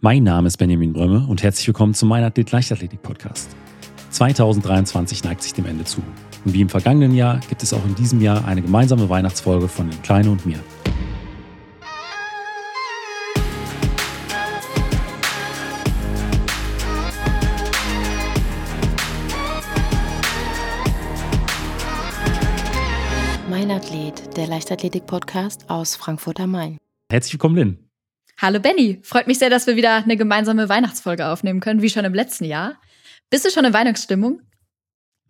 Mein Name ist Benjamin Brömme und herzlich willkommen zum Mein Athlet Leichtathletik Podcast. 2023 neigt sich dem Ende zu. Und wie im vergangenen Jahr gibt es auch in diesem Jahr eine gemeinsame Weihnachtsfolge von den Kleinen und mir. Mein Athlet, der Leichtathletik-Podcast aus Frankfurt am Main. Herzlich willkommen, Lynn. Hallo Benny, freut mich sehr, dass wir wieder eine gemeinsame Weihnachtsfolge aufnehmen können, wie schon im letzten Jahr. Bist du schon in Weihnachtsstimmung?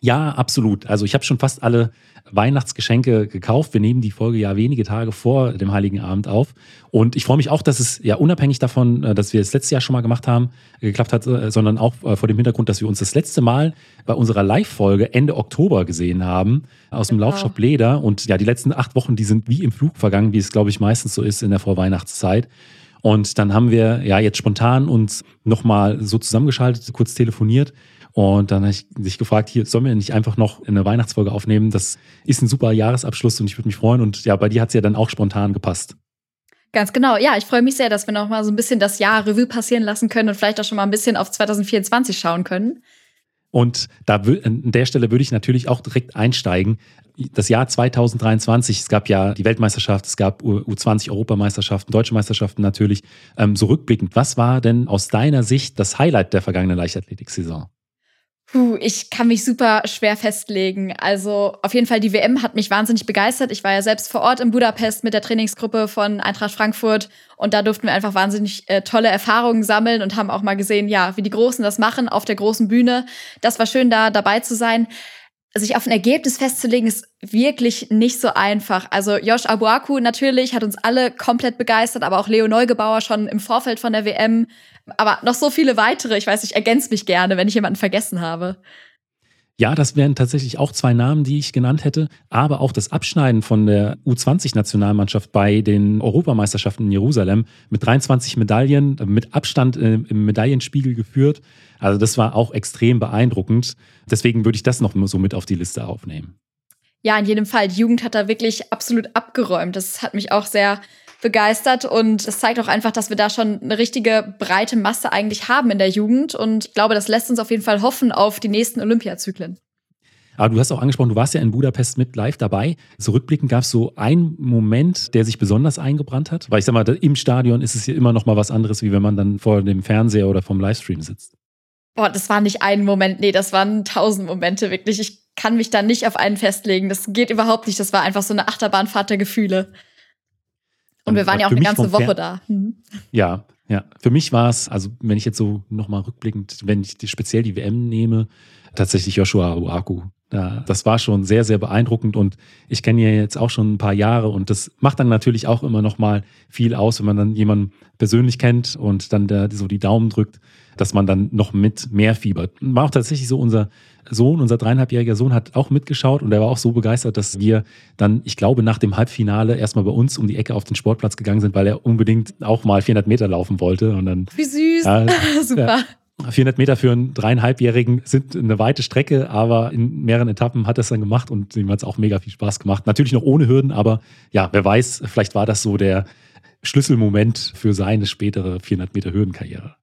Ja, absolut. Also ich habe schon fast alle Weihnachtsgeschenke gekauft. Wir nehmen die Folge ja wenige Tage vor dem Heiligen Abend auf. Und ich freue mich auch, dass es ja unabhängig davon, äh, dass wir es letztes Jahr schon mal gemacht haben, geklappt hat, äh, sondern auch äh, vor dem Hintergrund, dass wir uns das letzte Mal bei unserer Live-Folge Ende Oktober gesehen haben aus dem genau. Laufshop Leder. Und ja, die letzten acht Wochen, die sind wie im Flug vergangen, wie es, glaube ich, meistens so ist in der Vorweihnachtszeit. Und dann haben wir ja jetzt spontan uns nochmal so zusammengeschaltet, kurz telefoniert und dann habe ich sich gefragt, hier sollen wir nicht einfach noch eine Weihnachtsfolge aufnehmen? Das ist ein super Jahresabschluss und ich würde mich freuen. Und ja, bei dir hat es ja dann auch spontan gepasst. Ganz genau. Ja, ich freue mich sehr, dass wir noch mal so ein bisschen das Jahr Revue passieren lassen können und vielleicht auch schon mal ein bisschen auf 2024 schauen können. Und da an der Stelle würde ich natürlich auch direkt einsteigen. Das Jahr 2023, es gab ja die Weltmeisterschaft, es gab U20-Europameisterschaften, deutsche Meisterschaften natürlich. Ähm, so rückblickend, was war denn aus deiner Sicht das Highlight der vergangenen Leichtathletik-Saison? Puh, ich kann mich super schwer festlegen. Also auf jeden Fall, die WM hat mich wahnsinnig begeistert. Ich war ja selbst vor Ort in Budapest mit der Trainingsgruppe von Eintracht Frankfurt und da durften wir einfach wahnsinnig äh, tolle Erfahrungen sammeln und haben auch mal gesehen, ja, wie die Großen das machen auf der großen Bühne. Das war schön, da dabei zu sein sich auf ein Ergebnis festzulegen, ist wirklich nicht so einfach. Also Josh Abuaku natürlich hat uns alle komplett begeistert, aber auch Leo Neugebauer schon im Vorfeld von der WM. Aber noch so viele weitere. Ich weiß, ich ergänze mich gerne, wenn ich jemanden vergessen habe. Ja, das wären tatsächlich auch zwei Namen, die ich genannt hätte. Aber auch das Abschneiden von der U20-Nationalmannschaft bei den Europameisterschaften in Jerusalem mit 23 Medaillen, mit Abstand äh, im Medaillenspiegel geführt. Also das war auch extrem beeindruckend. Deswegen würde ich das noch so mit auf die Liste aufnehmen. Ja, in jedem Fall. Die Jugend hat da wirklich absolut abgeräumt. Das hat mich auch sehr begeistert und es zeigt auch einfach, dass wir da schon eine richtige breite Masse eigentlich haben in der Jugend und ich glaube, das lässt uns auf jeden Fall hoffen auf die nächsten Olympiazyklen. Aber du hast auch angesprochen, du warst ja in Budapest mit live dabei. So rückblickend gab es so einen Moment, der sich besonders eingebrannt hat? Weil ich sag mal, im Stadion ist es ja immer noch mal was anderes, wie wenn man dann vor dem Fernseher oder vom Livestream sitzt. Boah, das war nicht ein Moment, nee, das waren tausend Momente, wirklich. Ich kann mich da nicht auf einen festlegen. Das geht überhaupt nicht. Das war einfach so eine Achterbahnfahrt der Gefühle. Und wir waren ja auch eine ganze Woche da. Mhm. Ja, ja. Für mich war es, also wenn ich jetzt so nochmal rückblickend, wenn ich die, speziell die WM nehme, tatsächlich Joshua Uaku. Ja, das war schon sehr, sehr beeindruckend und ich kenne ihn jetzt auch schon ein paar Jahre und das macht dann natürlich auch immer noch mal viel aus, wenn man dann jemanden persönlich kennt und dann der, so die Daumen drückt, dass man dann noch mit mehr fiebert. War auch tatsächlich so unser Sohn, unser dreieinhalbjähriger Sohn hat auch mitgeschaut und er war auch so begeistert, dass wir dann, ich glaube, nach dem Halbfinale erstmal bei uns um die Ecke auf den Sportplatz gegangen sind, weil er unbedingt auch mal 400 Meter laufen wollte und dann. Wie süß. Ja, Super. Ja, 400 Meter für einen dreieinhalbjährigen sind eine weite Strecke, aber in mehreren Etappen hat er es dann gemacht und ihm hat es auch mega viel Spaß gemacht. Natürlich noch ohne Hürden, aber ja, wer weiß, vielleicht war das so der Schlüsselmoment für seine spätere 400 Meter Hürdenkarriere.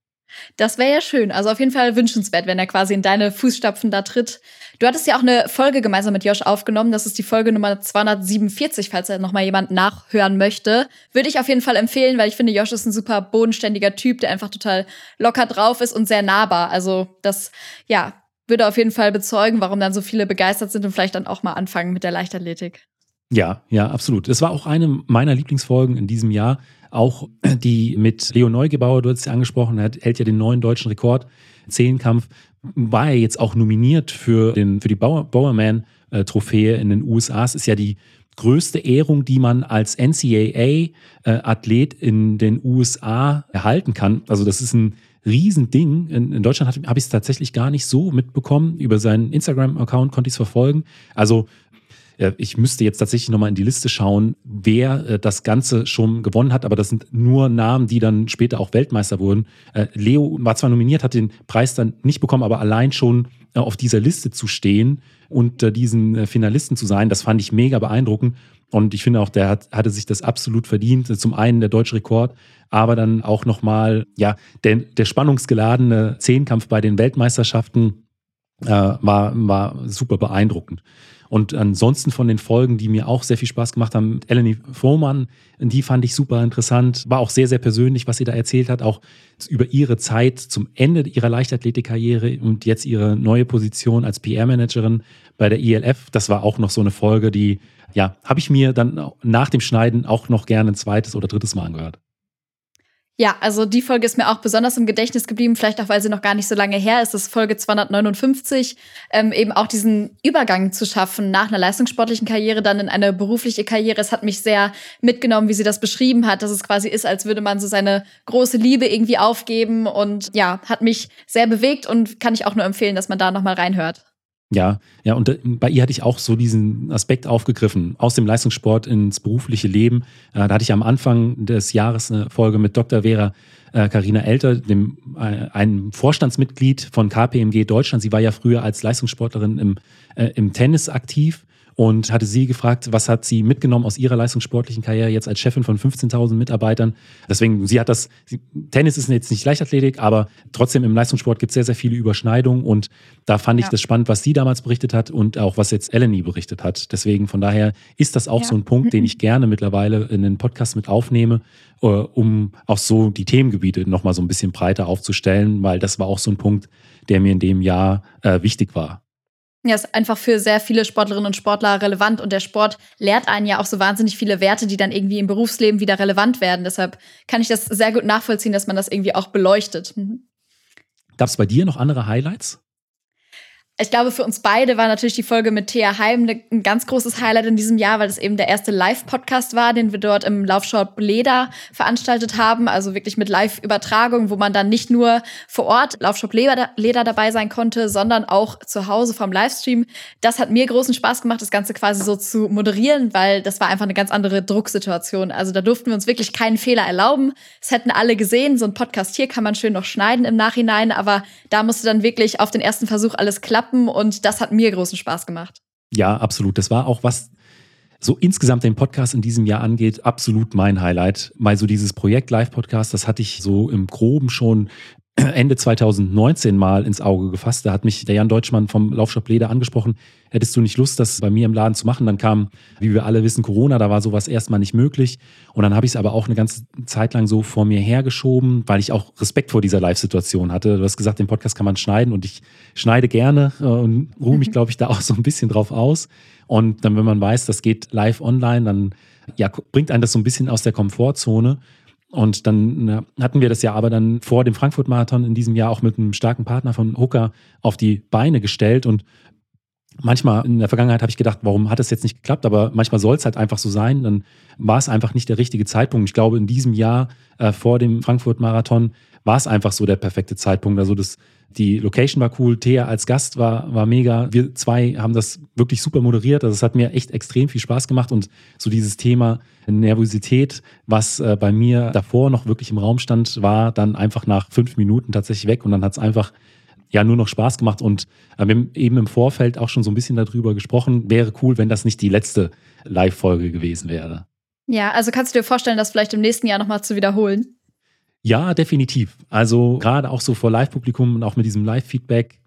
Das wäre ja schön. Also auf jeden Fall wünschenswert, wenn er quasi in deine Fußstapfen da tritt. Du hattest ja auch eine Folge gemeinsam mit Josh aufgenommen. Das ist die Folge Nummer 247, falls er noch mal jemand nachhören möchte. Würde ich auf jeden Fall empfehlen, weil ich finde, Josh ist ein super bodenständiger Typ, der einfach total locker drauf ist und sehr nahbar. Also das, ja, würde auf jeden Fall bezeugen, warum dann so viele begeistert sind und vielleicht dann auch mal anfangen mit der Leichtathletik. Ja, ja, absolut. Es war auch eine meiner Lieblingsfolgen in diesem Jahr. Auch die mit Leo Neugebauer, du hast es angesprochen, er hält ja den neuen deutschen Rekord. Zehnkampf war er jetzt auch nominiert für, den, für die Bowerman-Trophäe in den USA. Es ist ja die größte Ehrung, die man als NCAA-Athlet in den USA erhalten kann. Also das ist ein Riesending. In, in Deutschland habe ich es tatsächlich gar nicht so mitbekommen. Über seinen Instagram-Account konnte ich es verfolgen. Also äh, ich müsste jetzt tatsächlich nochmal in die Liste schauen, wer äh, das Ganze schon gewonnen hat, aber das sind nur Namen, die dann später auch Weltmeister wurden. Äh, Leo war zwar nominiert, hat den Preis dann nicht bekommen, aber allein schon äh, auf dieser Liste zu stehen unter diesen äh, Finalisten zu sein, das fand ich mega beeindruckend. Und ich finde auch, der hat, hatte sich das absolut verdient. Zum einen der deutsche Rekord, aber dann auch nochmal, ja, der, der spannungsgeladene Zehnkampf bei den Weltmeisterschaften äh, war, war super beeindruckend. Und ansonsten von den Folgen, die mir auch sehr viel Spaß gemacht haben, Eleni Frohmann, die fand ich super interessant. War auch sehr, sehr persönlich, was sie da erzählt hat, auch über ihre Zeit zum Ende ihrer Leichtathletikkarriere und jetzt ihre neue Position als PR-Managerin bei der ILF. Das war auch noch so eine Folge, die, ja, habe ich mir dann nach dem Schneiden auch noch gerne ein zweites oder drittes Mal angehört. Ja, also die Folge ist mir auch besonders im Gedächtnis geblieben, vielleicht auch, weil sie noch gar nicht so lange her ist. Das ist Folge 259, ähm, eben auch diesen Übergang zu schaffen nach einer leistungssportlichen Karriere dann in eine berufliche Karriere. Es hat mich sehr mitgenommen, wie sie das beschrieben hat, dass es quasi ist, als würde man so seine große Liebe irgendwie aufgeben und ja, hat mich sehr bewegt und kann ich auch nur empfehlen, dass man da nochmal reinhört. Ja, ja, und äh, bei ihr hatte ich auch so diesen Aspekt aufgegriffen, aus dem Leistungssport ins berufliche Leben. Äh, da hatte ich am Anfang des Jahres eine Folge mit Dr. Vera Karina äh, Elter, dem, einem Vorstandsmitglied von KPMG Deutschland. Sie war ja früher als Leistungssportlerin im, im Tennis aktiv und hatte sie gefragt, was hat sie mitgenommen aus ihrer leistungssportlichen Karriere jetzt als Chefin von 15.000 Mitarbeitern. Deswegen, sie hat das, Tennis ist jetzt nicht Leichtathletik, aber trotzdem im Leistungssport gibt es sehr, sehr viele Überschneidungen und da fand ich ja. das spannend, was sie damals berichtet hat und auch was jetzt Eleni berichtet hat. Deswegen, von daher ist das auch ja. so ein Punkt, den ich gerne mittlerweile in den Podcast mit aufnehme, äh, um auch so die Themengebiete nochmal so ein bisschen breiter aufzustellen, weil das war auch so ein Punkt, der mir in dem Jahr äh, wichtig war. Ja, ist einfach für sehr viele Sportlerinnen und Sportler relevant und der Sport lehrt einen ja auch so wahnsinnig viele Werte, die dann irgendwie im Berufsleben wieder relevant werden. Deshalb kann ich das sehr gut nachvollziehen, dass man das irgendwie auch beleuchtet. Mhm. Gab es bei dir noch andere Highlights? Ich glaube, für uns beide war natürlich die Folge mit Thea Heim ein ganz großes Highlight in diesem Jahr, weil es eben der erste Live-Podcast war, den wir dort im Laufshop Leder veranstaltet haben. Also wirklich mit Live-Übertragung, wo man dann nicht nur vor Ort Laufshop Leder dabei sein konnte, sondern auch zu Hause vom Livestream. Das hat mir großen Spaß gemacht, das Ganze quasi so zu moderieren, weil das war einfach eine ganz andere Drucksituation. Also da durften wir uns wirklich keinen Fehler erlauben. Es hätten alle gesehen. So ein Podcast hier kann man schön noch schneiden im Nachhinein, aber da musste dann wirklich auf den ersten Versuch alles klappen klappen und das hat mir großen Spaß gemacht. Ja, absolut. Das war auch was so insgesamt den Podcast in diesem Jahr angeht, absolut mein Highlight. Mal so dieses Projekt Live-Podcast, das hatte ich so im Groben schon Ende 2019 mal ins Auge gefasst. Da hat mich der Jan Deutschmann vom Laufshop Leder angesprochen. Hättest du nicht Lust, das bei mir im Laden zu machen? Dann kam, wie wir alle wissen, Corona, da war sowas erstmal nicht möglich. Und dann habe ich es aber auch eine ganze Zeit lang so vor mir hergeschoben, weil ich auch Respekt vor dieser Live-Situation hatte. Du hast gesagt, den Podcast kann man schneiden und ich schneide gerne äh, und ruhe mich, glaube ich, da auch so ein bisschen drauf aus. Und dann, wenn man weiß, das geht live online, dann ja, bringt einen das so ein bisschen aus der Komfortzone. Und dann hatten wir das ja aber dann vor dem Frankfurt-Marathon in diesem Jahr auch mit einem starken Partner von Hooker auf die Beine gestellt. Und manchmal in der Vergangenheit habe ich gedacht, warum hat das jetzt nicht geklappt? Aber manchmal soll es halt einfach so sein. Dann war es einfach nicht der richtige Zeitpunkt. Ich glaube, in diesem Jahr äh, vor dem Frankfurt-Marathon war es einfach so der perfekte Zeitpunkt. Also das die Location war cool, Thea als Gast war, war mega. Wir zwei haben das wirklich super moderiert. Also es hat mir echt extrem viel Spaß gemacht und so dieses Thema Nervosität, was äh, bei mir davor noch wirklich im Raum stand, war dann einfach nach fünf Minuten tatsächlich weg und dann hat es einfach ja nur noch Spaß gemacht und äh, wir haben eben im Vorfeld auch schon so ein bisschen darüber gesprochen. Wäre cool, wenn das nicht die letzte Live-Folge gewesen wäre. Ja, also kannst du dir vorstellen, das vielleicht im nächsten Jahr nochmal zu wiederholen? Ja, definitiv. Also gerade auch so vor Live-Publikum und auch mit diesem Live-Feedback,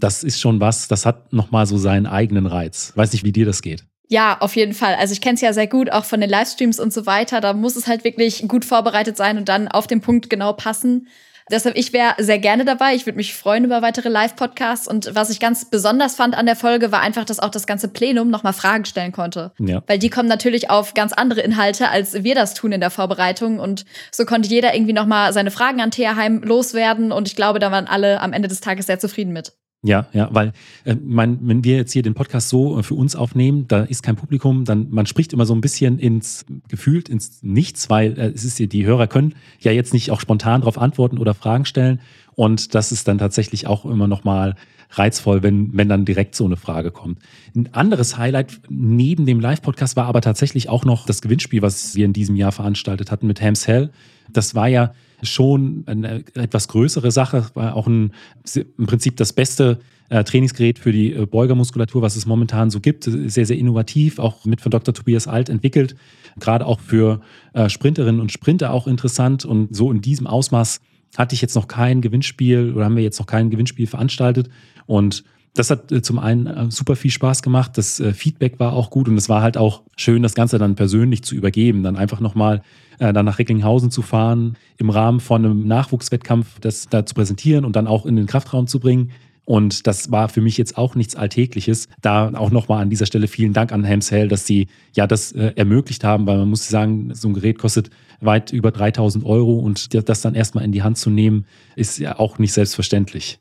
das ist schon was, das hat nochmal so seinen eigenen Reiz. Weiß nicht, wie dir das geht. Ja, auf jeden Fall. Also ich kenne es ja sehr gut, auch von den Livestreams und so weiter. Da muss es halt wirklich gut vorbereitet sein und dann auf den Punkt genau passen. Deshalb, ich wäre sehr gerne dabei. Ich würde mich freuen über weitere Live-Podcasts. Und was ich ganz besonders fand an der Folge, war einfach, dass auch das ganze Plenum nochmal Fragen stellen konnte. Ja. Weil die kommen natürlich auf ganz andere Inhalte, als wir das tun in der Vorbereitung. Und so konnte jeder irgendwie nochmal seine Fragen an Thea Heim loswerden. Und ich glaube, da waren alle am Ende des Tages sehr zufrieden mit. Ja, ja, weil äh, mein, wenn wir jetzt hier den Podcast so äh, für uns aufnehmen, da ist kein Publikum, dann man spricht immer so ein bisschen ins gefühlt ins Nichts, weil äh, es ist die Hörer können ja jetzt nicht auch spontan darauf antworten oder Fragen stellen und das ist dann tatsächlich auch immer noch mal reizvoll, wenn wenn dann direkt so eine Frage kommt. Ein anderes Highlight neben dem Live-Podcast war aber tatsächlich auch noch das Gewinnspiel, was wir in diesem Jahr veranstaltet hatten mit Hams Hell. Das war ja schon eine etwas größere Sache, war auch ein, im Prinzip das beste äh, Trainingsgerät für die äh, Beugermuskulatur, was es momentan so gibt. Sehr, sehr innovativ, auch mit von Dr. Tobias Alt entwickelt. Gerade auch für äh, Sprinterinnen und Sprinter auch interessant. Und so in diesem Ausmaß hatte ich jetzt noch kein Gewinnspiel oder haben wir jetzt noch kein Gewinnspiel veranstaltet. Und das hat äh, zum einen äh, super viel Spaß gemacht. Das äh, Feedback war auch gut und es war halt auch schön, das Ganze dann persönlich zu übergeben. Dann einfach nochmal äh, dann nach Recklinghausen zu fahren, im Rahmen von einem Nachwuchswettkampf das da zu präsentieren und dann auch in den Kraftraum zu bringen. Und das war für mich jetzt auch nichts Alltägliches. Da auch nochmal an dieser Stelle vielen Dank an Hell, dass sie ja das äh, ermöglicht haben, weil man muss sagen, so ein Gerät kostet weit über 3000 Euro und das dann erstmal in die Hand zu nehmen, ist ja auch nicht selbstverständlich.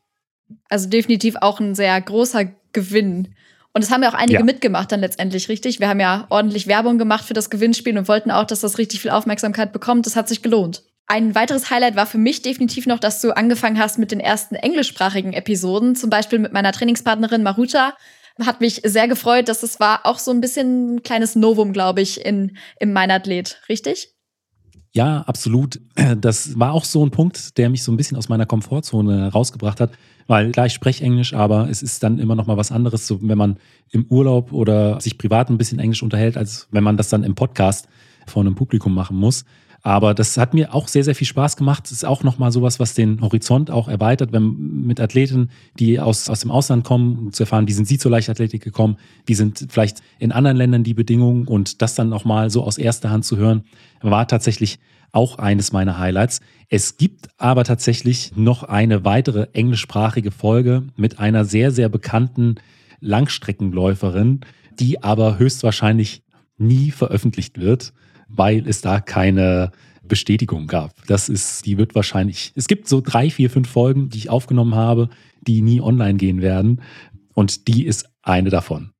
Also definitiv auch ein sehr großer Gewinn. Und es haben ja auch einige ja. mitgemacht dann letztendlich, richtig? Wir haben ja ordentlich Werbung gemacht für das Gewinnspiel und wollten auch, dass das richtig viel Aufmerksamkeit bekommt. Das hat sich gelohnt. Ein weiteres Highlight war für mich definitiv noch, dass du angefangen hast mit den ersten englischsprachigen Episoden, zum Beispiel mit meiner Trainingspartnerin Maruta. Hat mich sehr gefreut, dass es war auch so ein bisschen ein kleines Novum, glaube ich, in, in mein Athlet, richtig? Ja, absolut. Das war auch so ein Punkt, der mich so ein bisschen aus meiner Komfortzone rausgebracht hat, weil klar, ich spreche Englisch, aber es ist dann immer noch mal was anderes, so wenn man im Urlaub oder sich privat ein bisschen Englisch unterhält, als wenn man das dann im Podcast vor einem Publikum machen muss. Aber das hat mir auch sehr, sehr viel Spaß gemacht. Es ist auch nochmal sowas, was den Horizont auch erweitert, wenn mit Athleten, die aus, aus dem Ausland kommen, zu erfahren, wie sind sie zur Leichtathletik gekommen, wie sind vielleicht in anderen Ländern die Bedingungen und das dann nochmal so aus erster Hand zu hören, war tatsächlich auch eines meiner Highlights. Es gibt aber tatsächlich noch eine weitere englischsprachige Folge mit einer sehr, sehr bekannten Langstreckenläuferin, die aber höchstwahrscheinlich nie veröffentlicht wird weil es da keine Bestätigung gab. Das ist, die wird wahrscheinlich, es gibt so drei, vier, fünf Folgen, die ich aufgenommen habe, die nie online gehen werden. Und die ist eine davon.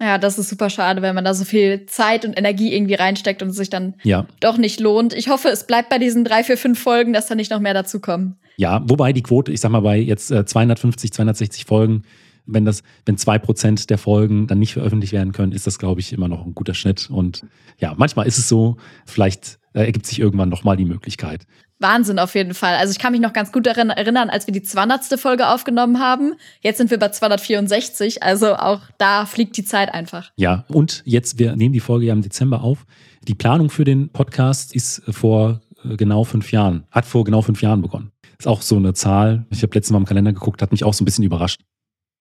Ja, das ist super schade, wenn man da so viel Zeit und Energie irgendwie reinsteckt und es sich dann ja. doch nicht lohnt. Ich hoffe, es bleibt bei diesen drei, vier, fünf Folgen, dass da nicht noch mehr dazukommen. Ja, wobei die Quote, ich sag mal, bei jetzt 250, äh, 260 Folgen wenn das, wenn zwei Prozent der Folgen dann nicht veröffentlicht werden können, ist das, glaube ich, immer noch ein guter Schnitt. Und ja, manchmal ist es so, vielleicht äh, ergibt sich irgendwann nochmal die Möglichkeit. Wahnsinn auf jeden Fall. Also ich kann mich noch ganz gut daran erinnern, als wir die 200. Folge aufgenommen haben. Jetzt sind wir bei 264, also auch da fliegt die Zeit einfach. Ja, und jetzt, wir nehmen die Folge ja im Dezember auf. Die Planung für den Podcast ist vor äh, genau fünf Jahren, hat vor genau fünf Jahren begonnen. Ist auch so eine Zahl. Ich habe letztes Mal im Kalender geguckt, hat mich auch so ein bisschen überrascht.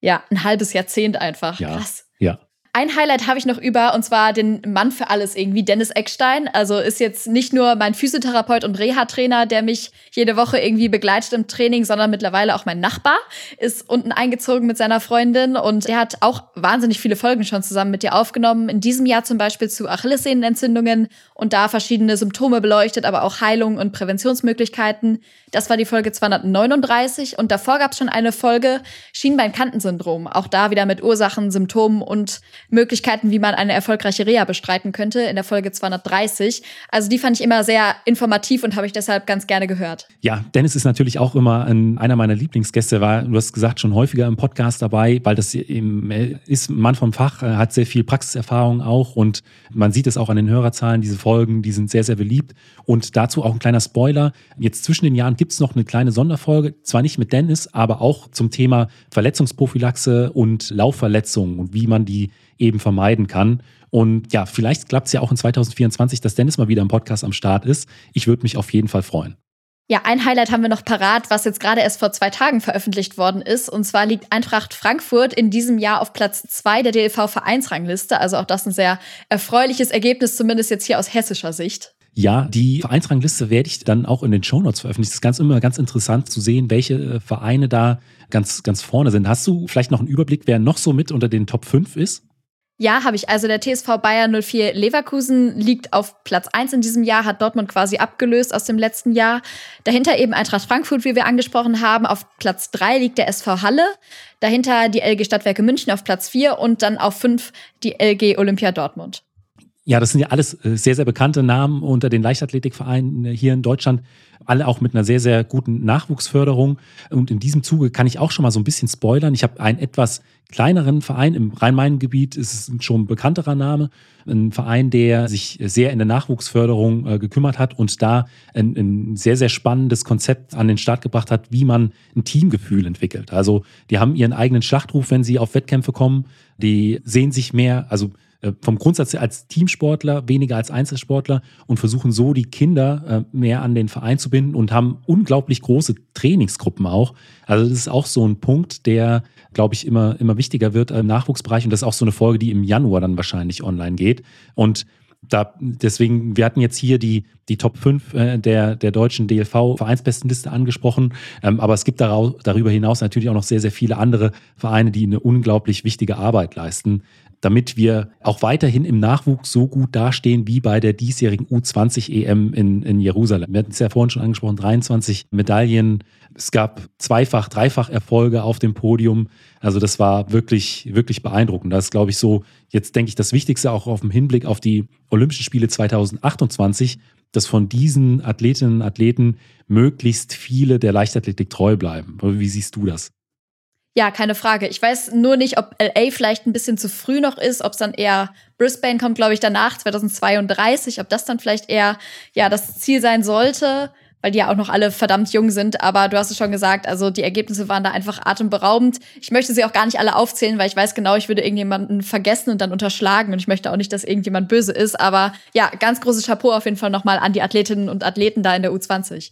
Ja, ein halbes Jahrzehnt einfach. Ja, Krass. Ja. Ein Highlight habe ich noch über, und zwar den Mann für alles irgendwie, Dennis Eckstein. Also ist jetzt nicht nur mein Physiotherapeut und Reha-Trainer, der mich jede Woche irgendwie begleitet im Training, sondern mittlerweile auch mein Nachbar ist unten eingezogen mit seiner Freundin und der hat auch wahnsinnig viele Folgen schon zusammen mit dir aufgenommen. In diesem Jahr zum Beispiel zu Achillessehnenentzündungen und da verschiedene Symptome beleuchtet, aber auch Heilung und Präventionsmöglichkeiten. Das war die Folge 239 und davor gab es schon eine Folge Schienbeinkantensyndrom. Auch da wieder mit Ursachen, Symptomen und Möglichkeiten, wie man eine erfolgreiche Reha bestreiten könnte, in der Folge 230. Also die fand ich immer sehr informativ und habe ich deshalb ganz gerne gehört. Ja, Dennis ist natürlich auch immer ein, einer meiner Lieblingsgäste, war, du hast gesagt, schon häufiger im Podcast dabei, weil das eben, ist ein Mann vom Fach, hat sehr viel Praxiserfahrung auch und man sieht es auch an den Hörerzahlen, diese Folgen, die sind sehr, sehr beliebt. Und dazu auch ein kleiner Spoiler. Jetzt zwischen den Jahren gibt es noch eine kleine Sonderfolge, zwar nicht mit Dennis, aber auch zum Thema Verletzungsprophylaxe und Laufverletzungen und wie man die eben vermeiden kann. Und ja, vielleicht klappt es ja auch in 2024, dass Dennis mal wieder im Podcast am Start ist. Ich würde mich auf jeden Fall freuen. Ja, ein Highlight haben wir noch parat, was jetzt gerade erst vor zwei Tagen veröffentlicht worden ist. Und zwar liegt Eintracht Frankfurt in diesem Jahr auf Platz zwei der DLV-Vereinsrangliste. Also auch das ein sehr erfreuliches Ergebnis, zumindest jetzt hier aus hessischer Sicht. Ja, die Vereinsrangliste werde ich dann auch in den Shownotes veröffentlichen. Es ist ganz immer ganz interessant zu sehen, welche äh, Vereine da ganz, ganz vorne sind. Hast du vielleicht noch einen Überblick, wer noch so mit unter den Top 5 ist? Ja, habe ich. Also der TSV Bayern 04 Leverkusen liegt auf Platz 1 in diesem Jahr, hat Dortmund quasi abgelöst aus dem letzten Jahr. Dahinter eben Eintracht Frankfurt, wie wir angesprochen haben. Auf Platz 3 liegt der SV Halle. Dahinter die LG Stadtwerke München auf Platz 4 und dann auf 5 die LG Olympia Dortmund. Ja, das sind ja alles äh, sehr, sehr bekannte Namen unter den Leichtathletikvereinen hier in Deutschland. Alle auch mit einer sehr, sehr guten Nachwuchsförderung. Und in diesem Zuge kann ich auch schon mal so ein bisschen spoilern. Ich habe einen etwas kleineren Verein im Rhein-Main-Gebiet, ist schon ein bekannterer Name. Ein Verein, der sich sehr in der Nachwuchsförderung äh, gekümmert hat und da ein, ein, sehr, sehr spannendes Konzept an den Start gebracht hat, wie man ein Teamgefühl entwickelt. Also die haben ihren eigenen Schlachtruf, wenn sie auf Wettkämpfe kommen. Die sehen sich mehr, also äh, vom Grundsatz als Teamsportler, weniger als Einzelsportler und versuchen so die Kinder äh, mehr an den Verein zu binden und haben unglaublich große Trainingsgruppen auch. Also das ist auch so ein Punkt, der, glaube ich, immer, immer wichtiger wird im Nachwuchsbereich und das ist auch so eine Folge, die im Januar dann wahrscheinlich online geht. Und da, deswegen, wir hatten jetzt hier die, die Top 5 äh, der, der deutschen DLV-Vereinsbestenliste angesprochen. Ähm, aber es gibt darüber hinaus natürlich auch noch sehr, sehr viele andere Vereine, die eine unglaublich wichtige Arbeit leisten damit wir auch weiterhin im Nachwuchs so gut dastehen wie bei der diesjährigen U20 EM in, in Jerusalem. Wir hatten es ja vorhin schon angesprochen, 23 Medaillen. Es gab zweifach, dreifach Erfolge auf dem Podium. Also das war wirklich, wirklich beeindruckend. Das ist, glaube ich, so, jetzt denke ich, das Wichtigste auch auf dem Hinblick auf die Olympischen Spiele 2028, dass von diesen Athletinnen und Athleten möglichst viele der Leichtathletik treu bleiben. Wie siehst du das? Ja, keine Frage. Ich weiß nur nicht, ob LA vielleicht ein bisschen zu früh noch ist, ob es dann eher Brisbane kommt, glaube ich, danach 2032, ob das dann vielleicht eher ja das Ziel sein sollte, weil die ja auch noch alle verdammt jung sind. Aber du hast es schon gesagt, also die Ergebnisse waren da einfach atemberaubend. Ich möchte sie auch gar nicht alle aufzählen, weil ich weiß genau, ich würde irgendjemanden vergessen und dann unterschlagen und ich möchte auch nicht, dass irgendjemand böse ist. Aber ja, ganz großes Chapeau auf jeden Fall nochmal an die Athletinnen und Athleten da in der U20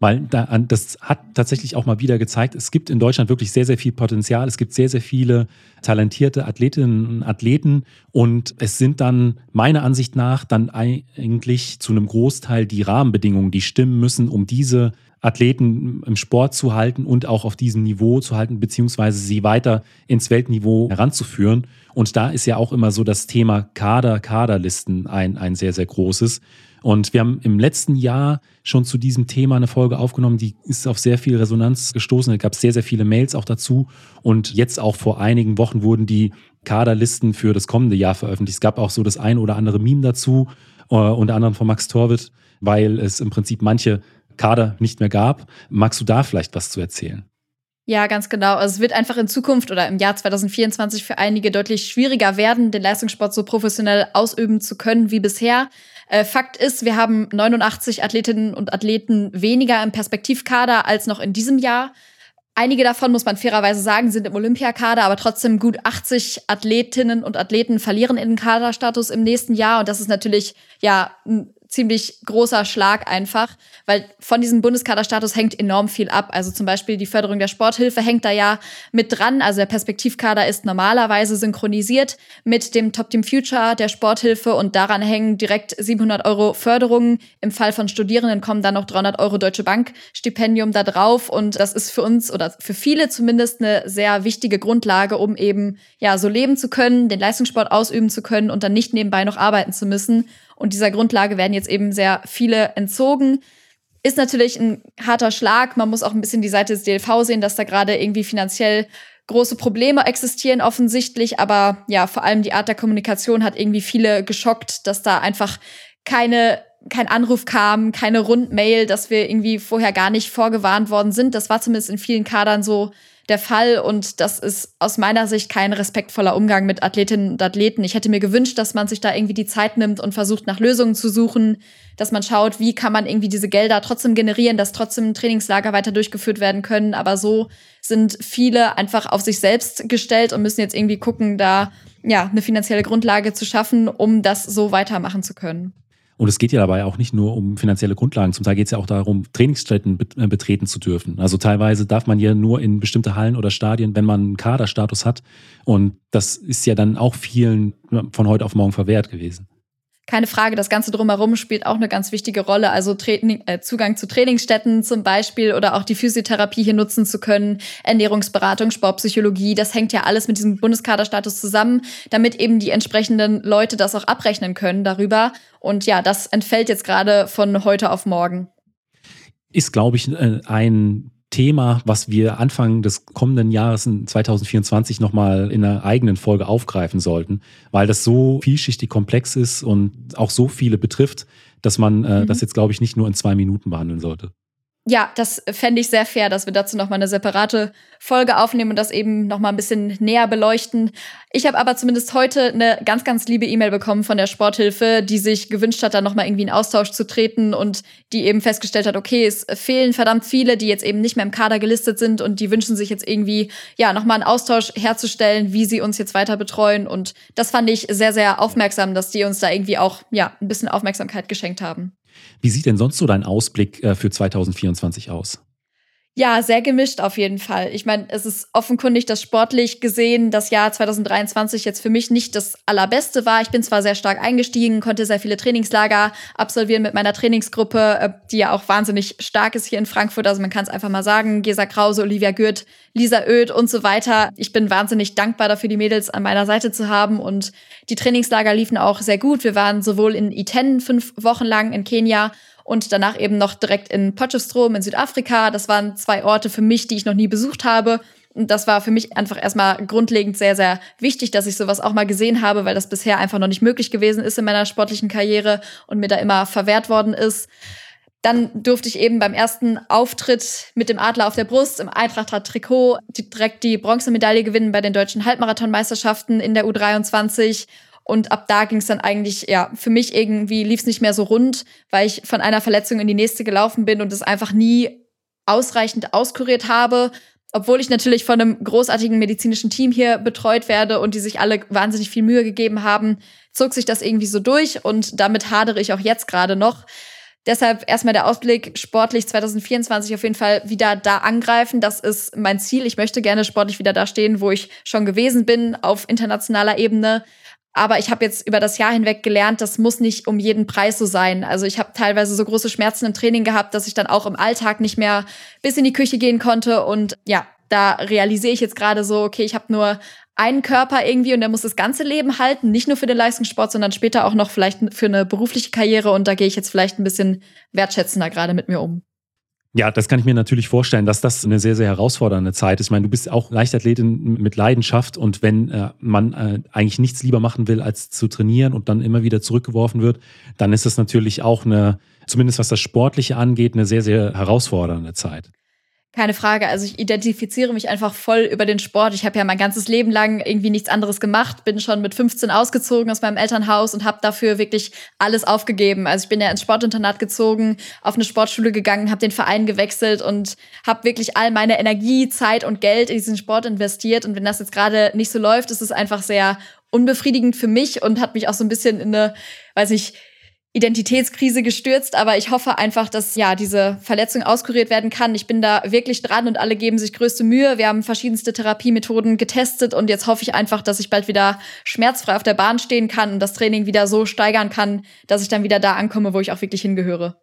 weil da, das hat tatsächlich auch mal wieder gezeigt, es gibt in Deutschland wirklich sehr, sehr viel Potenzial. Es gibt sehr, sehr viele talentierte Athletinnen und Athleten und es sind dann meiner Ansicht nach dann eigentlich zu einem Großteil die Rahmenbedingungen, die stimmen müssen, um diese Athleten im Sport zu halten und auch auf diesem Niveau zu halten, beziehungsweise sie weiter ins Weltniveau heranzuführen. Und da ist ja auch immer so das Thema Kader, Kaderlisten ein, ein sehr, sehr großes. Und wir haben im letzten Jahr schon zu diesem Thema eine Folge aufgenommen, die ist auf sehr viel Resonanz gestoßen. Es gab sehr, sehr viele Mails auch dazu. Und jetzt auch vor einigen Wochen wurden die Kaderlisten für das kommende Jahr veröffentlicht. Es gab auch so das ein oder andere Meme dazu, uh, unter anderem von Max Torwitt, weil es im Prinzip manche Kader nicht mehr gab. Magst du da vielleicht was zu erzählen? Ja, ganz genau. Also es wird einfach in Zukunft oder im Jahr 2024 für einige deutlich schwieriger werden, den Leistungssport so professionell ausüben zu können wie bisher. Äh, Fakt ist, wir haben 89 Athletinnen und Athleten weniger im Perspektivkader als noch in diesem Jahr. Einige davon, muss man fairerweise sagen, sind im Olympiakader, aber trotzdem gut 80 Athletinnen und Athleten verlieren ihren Kaderstatus im nächsten Jahr. Und das ist natürlich ja ein ziemlich großer Schlag einfach, weil von diesem Bundeskaderstatus hängt enorm viel ab. Also zum Beispiel die Förderung der Sporthilfe hängt da ja mit dran. Also der Perspektivkader ist normalerweise synchronisiert mit dem Top Team Future der Sporthilfe und daran hängen direkt 700 Euro Förderungen. Im Fall von Studierenden kommen dann noch 300 Euro Deutsche Bank Stipendium da drauf und das ist für uns oder für viele zumindest eine sehr wichtige Grundlage, um eben ja so leben zu können, den Leistungssport ausüben zu können und dann nicht nebenbei noch arbeiten zu müssen. Und dieser Grundlage werden jetzt eben sehr viele entzogen. Ist natürlich ein harter Schlag. Man muss auch ein bisschen die Seite des DLV sehen, dass da gerade irgendwie finanziell große Probleme existieren offensichtlich. Aber ja, vor allem die Art der Kommunikation hat irgendwie viele geschockt, dass da einfach keine kein Anruf kam, keine Rundmail, dass wir irgendwie vorher gar nicht vorgewarnt worden sind. Das war zumindest in vielen Kadern so der Fall und das ist aus meiner Sicht kein respektvoller Umgang mit Athletinnen und Athleten. Ich hätte mir gewünscht, dass man sich da irgendwie die Zeit nimmt und versucht nach Lösungen zu suchen, dass man schaut, wie kann man irgendwie diese Gelder trotzdem generieren, dass trotzdem Trainingslager weiter durchgeführt werden können. Aber so sind viele einfach auf sich selbst gestellt und müssen jetzt irgendwie gucken, da ja eine finanzielle Grundlage zu schaffen, um das so weitermachen zu können. Und es geht ja dabei auch nicht nur um finanzielle Grundlagen. Zum Teil geht es ja auch darum, Trainingsstätten äh, betreten zu dürfen. Also teilweise darf man ja nur in bestimmte Hallen oder Stadien, wenn man einen Kaderstatus hat. Und das ist ja dann auch vielen von heute auf morgen verwehrt gewesen keine Frage, das Ganze drumherum spielt auch eine ganz wichtige Rolle. Also Training, äh, Zugang zu Trainingsstätten zum Beispiel oder auch die Physiotherapie hier nutzen zu können, Ernährungsberatung, Sportpsychologie, das hängt ja alles mit diesem Bundeskaderstatus zusammen, damit eben die entsprechenden Leute das auch abrechnen können darüber. Und ja, das entfällt jetzt gerade von heute auf morgen. Ist, glaube ich, äh, ein Thema, was wir Anfang des kommenden Jahres 2024 nochmal in einer eigenen Folge aufgreifen sollten, weil das so vielschichtig komplex ist und auch so viele betrifft, dass man äh, mhm. das jetzt, glaube ich, nicht nur in zwei Minuten behandeln sollte ja, das fände ich sehr fair, dass wir dazu nochmal eine separate Folge aufnehmen und das eben nochmal ein bisschen näher beleuchten. Ich habe aber zumindest heute eine ganz, ganz liebe E-Mail bekommen von der Sporthilfe, die sich gewünscht hat, da nochmal irgendwie in Austausch zu treten und die eben festgestellt hat, okay, es fehlen verdammt viele, die jetzt eben nicht mehr im Kader gelistet sind und die wünschen sich jetzt irgendwie, ja, nochmal einen Austausch herzustellen, wie sie uns jetzt weiter betreuen. Und das fand ich sehr, sehr aufmerksam, dass die uns da irgendwie auch, ja, ein bisschen Aufmerksamkeit geschenkt haben. Wie sieht denn sonst so dein Ausblick äh, für 2024 aus? Ja, sehr gemischt auf jeden Fall. Ich meine, es ist offenkundig, dass sportlich gesehen das Jahr 2023 jetzt für mich nicht das allerbeste war. Ich bin zwar sehr stark eingestiegen, konnte sehr viele Trainingslager absolvieren mit meiner Trainingsgruppe, äh, die ja auch wahnsinnig stark ist hier in Frankfurt. Also man kann es einfach mal sagen, Gesa Krause, Olivia Gürt, Lisa Oeth und so weiter. Ich bin wahnsinnig dankbar dafür, die Mädels an meiner Seite zu haben und die Trainingslager liefen auch sehr gut. Wir waren sowohl in Iten fünf Wochen lang in Kenia und danach eben noch direkt in Potchefstroom in Südafrika. Das waren zwei Orte für mich, die ich noch nie besucht habe. Und das war für mich einfach erstmal grundlegend sehr, sehr wichtig, dass ich sowas auch mal gesehen habe, weil das bisher einfach noch nicht möglich gewesen ist in meiner sportlichen Karriere und mir da immer verwehrt worden ist. Dann durfte ich eben beim ersten Auftritt mit dem Adler auf der Brust im Eintracht-Trikot direkt die Bronzemedaille gewinnen bei den deutschen Halbmarathonmeisterschaften in der U23 und ab da ging es dann eigentlich, ja, für mich irgendwie lief es nicht mehr so rund, weil ich von einer Verletzung in die nächste gelaufen bin und es einfach nie ausreichend auskuriert habe. Obwohl ich natürlich von einem großartigen medizinischen Team hier betreut werde und die sich alle wahnsinnig viel Mühe gegeben haben, zog sich das irgendwie so durch und damit hadere ich auch jetzt gerade noch. Deshalb erstmal der Ausblick sportlich 2024 auf jeden Fall wieder da angreifen. Das ist mein Ziel. Ich möchte gerne sportlich wieder da stehen, wo ich schon gewesen bin auf internationaler Ebene. Aber ich habe jetzt über das Jahr hinweg gelernt, das muss nicht um jeden Preis so sein. Also ich habe teilweise so große Schmerzen im Training gehabt, dass ich dann auch im Alltag nicht mehr bis in die Küche gehen konnte. Und ja, da realisiere ich jetzt gerade so, okay, ich habe nur einen Körper irgendwie und der muss das ganze Leben halten, nicht nur für den Leistungssport, sondern später auch noch vielleicht für eine berufliche Karriere. Und da gehe ich jetzt vielleicht ein bisschen wertschätzender gerade mit mir um. Ja, das kann ich mir natürlich vorstellen, dass das eine sehr, sehr herausfordernde Zeit ist. Ich meine, du bist auch Leichtathletin mit Leidenschaft und wenn äh, man äh, eigentlich nichts lieber machen will, als zu trainieren und dann immer wieder zurückgeworfen wird, dann ist das natürlich auch eine, zumindest was das Sportliche angeht, eine sehr, sehr herausfordernde Zeit. Keine Frage. Also ich identifiziere mich einfach voll über den Sport. Ich habe ja mein ganzes Leben lang irgendwie nichts anderes gemacht, bin schon mit 15 ausgezogen aus meinem Elternhaus und habe dafür wirklich alles aufgegeben. Also ich bin ja ins Sportinternat gezogen, auf eine Sportschule gegangen, habe den Verein gewechselt und habe wirklich all meine Energie, Zeit und Geld in diesen Sport investiert. Und wenn das jetzt gerade nicht so läuft, ist es einfach sehr unbefriedigend für mich und hat mich auch so ein bisschen in eine, weiß ich, Identitätskrise gestürzt, aber ich hoffe einfach, dass ja diese Verletzung auskuriert werden kann. Ich bin da wirklich dran und alle geben sich größte Mühe. Wir haben verschiedenste Therapiemethoden getestet und jetzt hoffe ich einfach, dass ich bald wieder schmerzfrei auf der Bahn stehen kann und das Training wieder so steigern kann, dass ich dann wieder da ankomme, wo ich auch wirklich hingehöre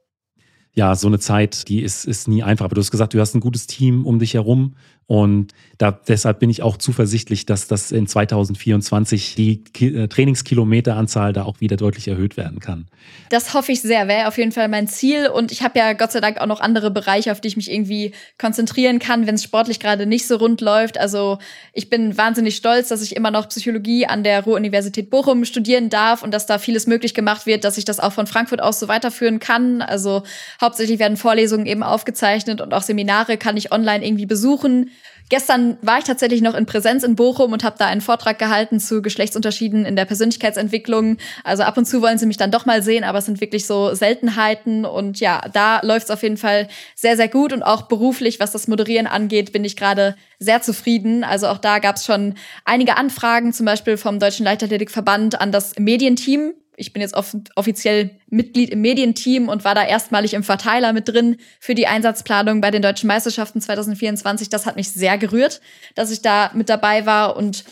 ja, so eine Zeit, die ist, ist nie einfach. Aber du hast gesagt, du hast ein gutes Team um dich herum. Und da, deshalb bin ich auch zuversichtlich, dass das in 2024 die Ki äh, Trainingskilometeranzahl da auch wieder deutlich erhöht werden kann. Das hoffe ich sehr, wäre auf jeden Fall mein Ziel. Und ich habe ja Gott sei Dank auch noch andere Bereiche, auf die ich mich irgendwie konzentrieren kann, wenn es sportlich gerade nicht so rund läuft. Also ich bin wahnsinnig stolz, dass ich immer noch Psychologie an der Ruhr-Universität Bochum studieren darf und dass da vieles möglich gemacht wird, dass ich das auch von Frankfurt aus so weiterführen kann. Also hauptsächlich werden Vorlesungen eben aufgezeichnet und auch Seminare kann ich online irgendwie besuchen. Gestern war ich tatsächlich noch in Präsenz in Bochum und habe da einen Vortrag gehalten zu Geschlechtsunterschieden in der Persönlichkeitsentwicklung. Also ab und zu wollen sie mich dann doch mal sehen, aber es sind wirklich so Seltenheiten. Und ja, da läuft es auf jeden Fall sehr, sehr gut. Und auch beruflich, was das Moderieren angeht, bin ich gerade sehr zufrieden. Also auch da gab es schon einige Anfragen, zum Beispiel vom Deutschen Leichtathletikverband an das Medienteam ich bin jetzt off offiziell Mitglied im Medienteam und war da erstmalig im Verteiler mit drin für die Einsatzplanung bei den deutschen Meisterschaften 2024. Das hat mich sehr gerührt, dass ich da mit dabei war und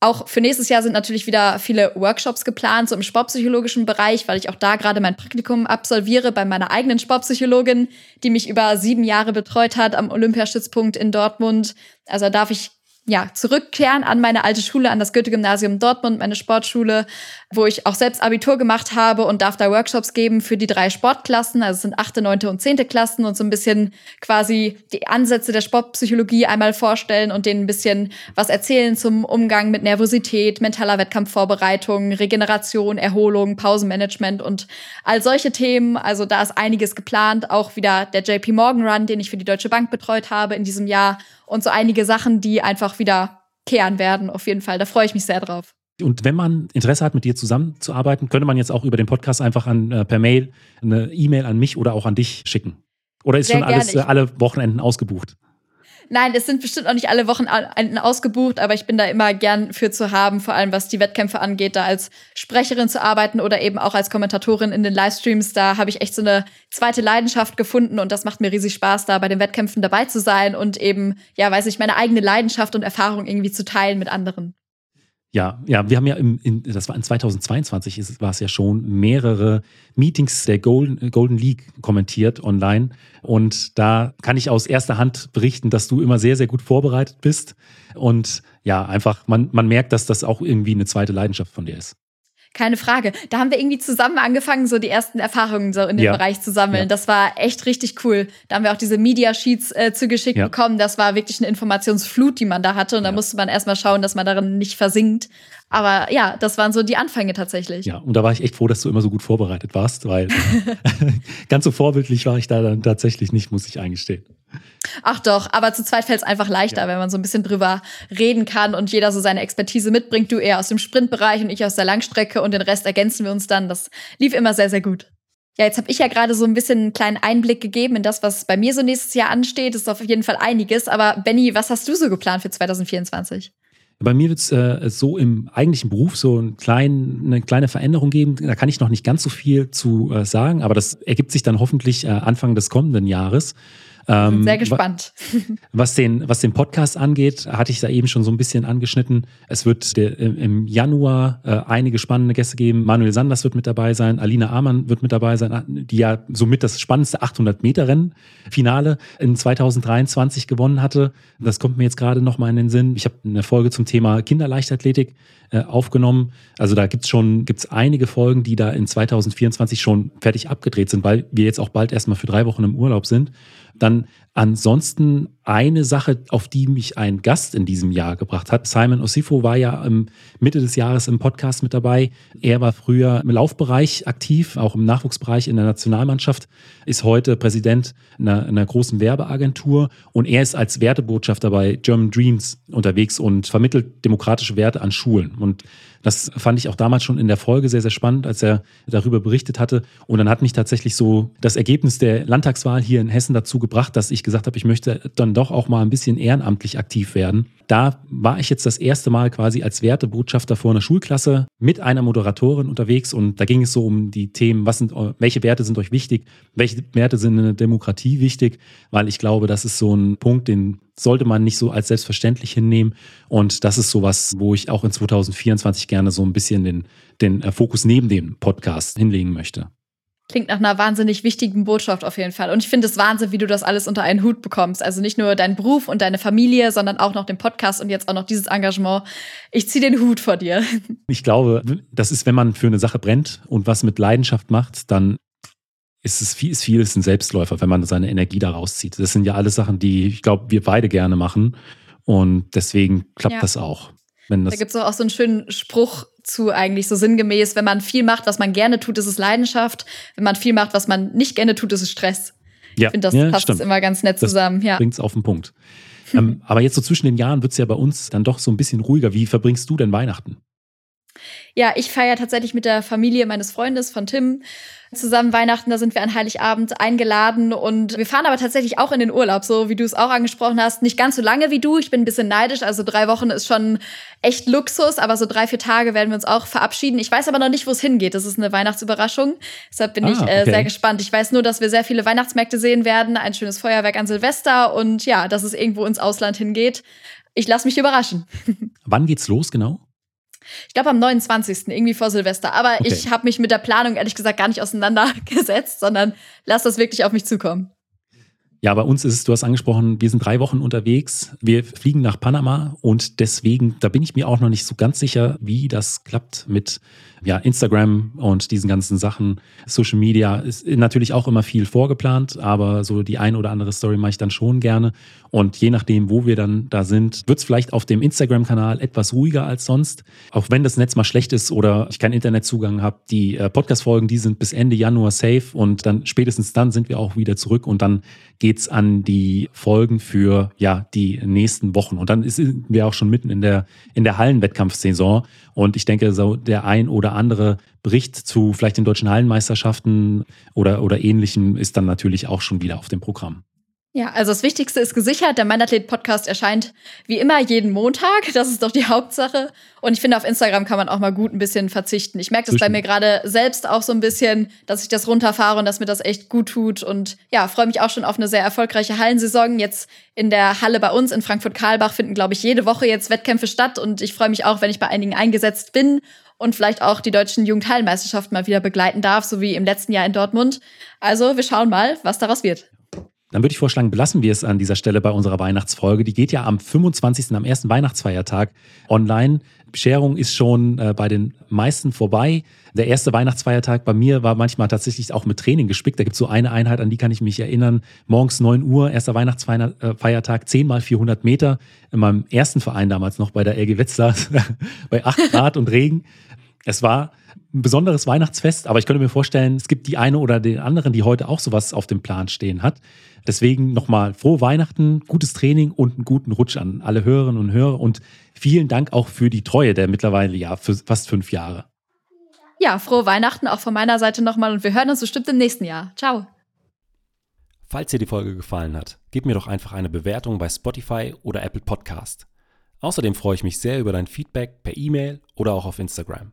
auch für nächstes Jahr sind natürlich wieder viele Workshops geplant, so im sportpsychologischen Bereich, weil ich auch da gerade mein Praktikum absolviere bei meiner eigenen Sportpsychologin, die mich über sieben Jahre betreut hat am Olympiastützpunkt in Dortmund. Also darf ich ja, zurückkehren an meine alte Schule, an das Goethe-Gymnasium Dortmund, meine Sportschule, wo ich auch selbst Abitur gemacht habe und darf da Workshops geben für die drei Sportklassen. Also es sind achte, neunte und zehnte Klassen und so ein bisschen quasi die Ansätze der Sportpsychologie einmal vorstellen und denen ein bisschen was erzählen zum Umgang mit Nervosität, mentaler Wettkampfvorbereitung, Regeneration, Erholung, Pausenmanagement und all solche Themen. Also da ist einiges geplant. Auch wieder der JP Morgan Run, den ich für die Deutsche Bank betreut habe in diesem Jahr und so einige Sachen, die einfach wieder kehren werden, auf jeden Fall. Da freue ich mich sehr drauf. Und wenn man Interesse hat, mit dir zusammenzuarbeiten, könnte man jetzt auch über den Podcast einfach an, äh, per Mail eine E-Mail an mich oder auch an dich schicken. Oder ist sehr schon alles äh, alle Wochenenden ausgebucht? Nein, es sind bestimmt auch nicht alle Wochenenden ausgebucht, aber ich bin da immer gern für zu haben, vor allem was die Wettkämpfe angeht, da als Sprecherin zu arbeiten oder eben auch als Kommentatorin in den Livestreams. Da habe ich echt so eine zweite Leidenschaft gefunden und das macht mir riesig Spaß, da bei den Wettkämpfen dabei zu sein und eben, ja, weiß ich, meine eigene Leidenschaft und Erfahrung irgendwie zu teilen mit anderen. Ja, ja, wir haben ja im, in, das war in 2022 ist, war es ja schon mehrere Meetings der Golden, Golden League kommentiert online. Und da kann ich aus erster Hand berichten, dass du immer sehr, sehr gut vorbereitet bist. Und ja, einfach, man, man merkt, dass das auch irgendwie eine zweite Leidenschaft von dir ist. Keine Frage. Da haben wir irgendwie zusammen angefangen, so die ersten Erfahrungen so in dem ja. Bereich zu sammeln. Ja. Das war echt richtig cool. Da haben wir auch diese Media Sheets äh, zugeschickt ja. bekommen. Das war wirklich eine Informationsflut, die man da hatte. Und da musste man erstmal schauen, dass man darin nicht versinkt. Aber ja, das waren so die Anfänge tatsächlich. Ja, und da war ich echt froh, dass du immer so gut vorbereitet warst, weil ganz so vorbildlich war ich da dann tatsächlich nicht, muss ich eingestehen. Ach doch, aber zu zweit fällt es einfach leichter, ja. wenn man so ein bisschen drüber reden kann und jeder so seine Expertise mitbringt. Du eher aus dem Sprintbereich und ich aus der Langstrecke und den Rest ergänzen wir uns dann. Das lief immer sehr, sehr gut. Ja, jetzt habe ich ja gerade so ein bisschen einen kleinen Einblick gegeben in das, was bei mir so nächstes Jahr ansteht. Das ist auf jeden Fall einiges. Aber Benny, was hast du so geplant für 2024? Bei mir wird es äh, so im eigentlichen Beruf so ein klein, eine kleine Veränderung geben. Da kann ich noch nicht ganz so viel zu äh, sagen, aber das ergibt sich dann hoffentlich äh, Anfang des kommenden Jahres. Ähm, sehr gespannt. Was den, was den Podcast angeht, hatte ich da eben schon so ein bisschen angeschnitten. Es wird der, im Januar äh, einige spannende Gäste geben. Manuel Sanders wird mit dabei sein, Alina Amann wird mit dabei sein, die ja somit das spannendste 800-Meter-Rennen-Finale in 2023 gewonnen hatte. Das kommt mir jetzt gerade nochmal in den Sinn. Ich habe eine Folge zum Thema Kinderleichtathletik äh, aufgenommen. Also da gibt's schon gibt's einige Folgen, die da in 2024 schon fertig abgedreht sind, weil wir jetzt auch bald erstmal für drei Wochen im Urlaub sind. Dann ansonsten eine Sache, auf die mich ein Gast in diesem Jahr gebracht hat. Simon Osifo war ja Mitte des Jahres im Podcast mit dabei. Er war früher im Laufbereich aktiv, auch im Nachwuchsbereich in der Nationalmannschaft, ist heute Präsident einer, einer großen Werbeagentur und er ist als Wertebotschafter bei German Dreams unterwegs und vermittelt demokratische Werte an Schulen. Und das fand ich auch damals schon in der Folge sehr, sehr spannend, als er darüber berichtet hatte. Und dann hat mich tatsächlich so das Ergebnis der Landtagswahl hier in Hessen dazu gebracht, dass ich gesagt habe, ich möchte dann doch auch mal ein bisschen ehrenamtlich aktiv werden. Da war ich jetzt das erste Mal quasi als Wertebotschafter vor einer Schulklasse mit einer Moderatorin unterwegs und da ging es so um die Themen, was sind, welche Werte sind euch wichtig, welche Werte sind in der Demokratie wichtig, weil ich glaube, das ist so ein Punkt, den sollte man nicht so als selbstverständlich hinnehmen. Und das ist sowas, wo ich auch in 2024 gerne so ein bisschen den, den äh, Fokus neben dem Podcast hinlegen möchte. Klingt nach einer wahnsinnig wichtigen Botschaft auf jeden Fall. Und ich finde es Wahnsinn, wie du das alles unter einen Hut bekommst. Also nicht nur dein Beruf und deine Familie, sondern auch noch den Podcast und jetzt auch noch dieses Engagement. Ich ziehe den Hut vor dir. Ich glaube, das ist, wenn man für eine Sache brennt und was mit Leidenschaft macht, dann ist es viel, ist viel ist ein Selbstläufer, wenn man seine Energie da rauszieht. Das sind ja alles Sachen, die ich glaube, wir beide gerne machen. Und deswegen klappt ja. das auch. Das da gibt es auch so einen schönen Spruch zu eigentlich so sinngemäß, wenn man viel macht, was man gerne tut, ist es Leidenschaft. Wenn man viel macht, was man nicht gerne tut, ist es Stress. Ja. Ich finde, das ja, passt stimmt. immer ganz nett zusammen. Ja. Bringt es auf den Punkt. ähm, aber jetzt so zwischen den Jahren wird es ja bei uns dann doch so ein bisschen ruhiger. Wie verbringst du denn Weihnachten? Ja, ich feiere tatsächlich mit der Familie meines Freundes von Tim zusammen Weihnachten, da sind wir an Heiligabend eingeladen und wir fahren aber tatsächlich auch in den Urlaub, so wie du es auch angesprochen hast. Nicht ganz so lange wie du, ich bin ein bisschen neidisch, also drei Wochen ist schon echt Luxus, aber so drei, vier Tage werden wir uns auch verabschieden. Ich weiß aber noch nicht, wo es hingeht. Das ist eine Weihnachtsüberraschung, deshalb bin ah, ich äh, okay. sehr gespannt. Ich weiß nur, dass wir sehr viele Weihnachtsmärkte sehen werden, ein schönes Feuerwerk an Silvester und ja, dass es irgendwo ins Ausland hingeht. Ich lasse mich überraschen. Wann geht's los genau? Ich glaube am 29. irgendwie vor Silvester. Aber okay. ich habe mich mit der Planung ehrlich gesagt gar nicht auseinandergesetzt, sondern lass das wirklich auf mich zukommen. Ja, bei uns ist es, du hast angesprochen, wir sind drei Wochen unterwegs. Wir fliegen nach Panama und deswegen, da bin ich mir auch noch nicht so ganz sicher, wie das klappt mit ja, Instagram und diesen ganzen Sachen. Social Media ist natürlich auch immer viel vorgeplant, aber so die ein oder andere Story mache ich dann schon gerne. Und je nachdem, wo wir dann da sind, wird es vielleicht auf dem Instagram-Kanal etwas ruhiger als sonst. Auch wenn das Netz mal schlecht ist oder ich keinen Internetzugang habe. Die äh, Podcast-Folgen, die sind bis Ende Januar safe und dann spätestens dann sind wir auch wieder zurück und dann geht's an die Folgen für ja die nächsten Wochen. Und dann sind wir auch schon mitten in der, in der Hallenwettkampfsaison. Und ich denke, so der ein oder andere Bericht zu vielleicht den deutschen Hallenmeisterschaften oder, oder ähnlichem ist dann natürlich auch schon wieder auf dem Programm. Ja, also das Wichtigste ist gesichert. Der Meinathlet-Podcast erscheint wie immer jeden Montag. Das ist doch die Hauptsache. Und ich finde, auf Instagram kann man auch mal gut ein bisschen verzichten. Ich merke das bei mir gerade selbst auch so ein bisschen, dass ich das runterfahre und dass mir das echt gut tut. Und ja, freue mich auch schon auf eine sehr erfolgreiche Hallensaison. Jetzt in der Halle bei uns in Frankfurt-Karlbach finden, glaube ich, jede Woche jetzt Wettkämpfe statt. Und ich freue mich auch, wenn ich bei einigen eingesetzt bin und vielleicht auch die deutschen Jugendhallenmeisterschaften mal wieder begleiten darf, so wie im letzten Jahr in Dortmund. Also wir schauen mal, was daraus wird. Dann würde ich vorschlagen, belassen wir es an dieser Stelle bei unserer Weihnachtsfolge. Die geht ja am 25., am ersten Weihnachtsfeiertag online. Bescherung ist schon äh, bei den meisten vorbei. Der erste Weihnachtsfeiertag bei mir war manchmal tatsächlich auch mit Training gespickt. Da gibt es so eine Einheit, an die kann ich mich erinnern. Morgens 9 Uhr, erster Weihnachtsfeiertag, 10 mal 400 Meter. In meinem ersten Verein damals noch bei der LG Wetzlar, bei 8 Grad und Regen. Es war ein besonderes Weihnachtsfest, aber ich könnte mir vorstellen, es gibt die eine oder den anderen, die heute auch sowas auf dem Plan stehen hat. Deswegen nochmal frohe Weihnachten, gutes Training und einen guten Rutsch an alle Hörerinnen und Hörer und vielen Dank auch für die Treue der mittlerweile ja für fast fünf Jahre. Ja, frohe Weihnachten auch von meiner Seite nochmal und wir hören uns bestimmt im nächsten Jahr. Ciao. Falls dir die Folge gefallen hat, gib mir doch einfach eine Bewertung bei Spotify oder Apple Podcast. Außerdem freue ich mich sehr über dein Feedback per E-Mail oder auch auf Instagram.